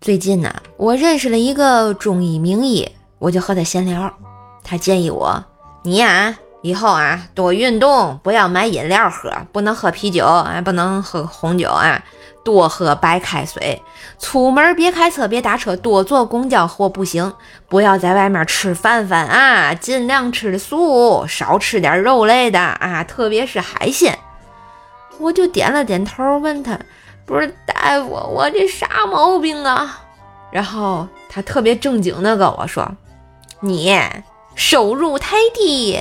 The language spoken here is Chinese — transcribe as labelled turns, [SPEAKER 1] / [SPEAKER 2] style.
[SPEAKER 1] 最近呢，我认识了一个中医名医，我就和他闲聊，他建议我，你呀，以后啊多运动，不要买饮料喝，不能喝啤酒，啊，不能喝红酒啊，多喝白开水。出门别开车，别打车，多坐公交或步行，不要在外面吃饭饭啊，尽量吃素，少吃点肉类的啊，特别是海鲜。我就点了点头，问他。不是大夫，我这啥毛病啊？然后他特别正经的跟我说：“你手入太低。”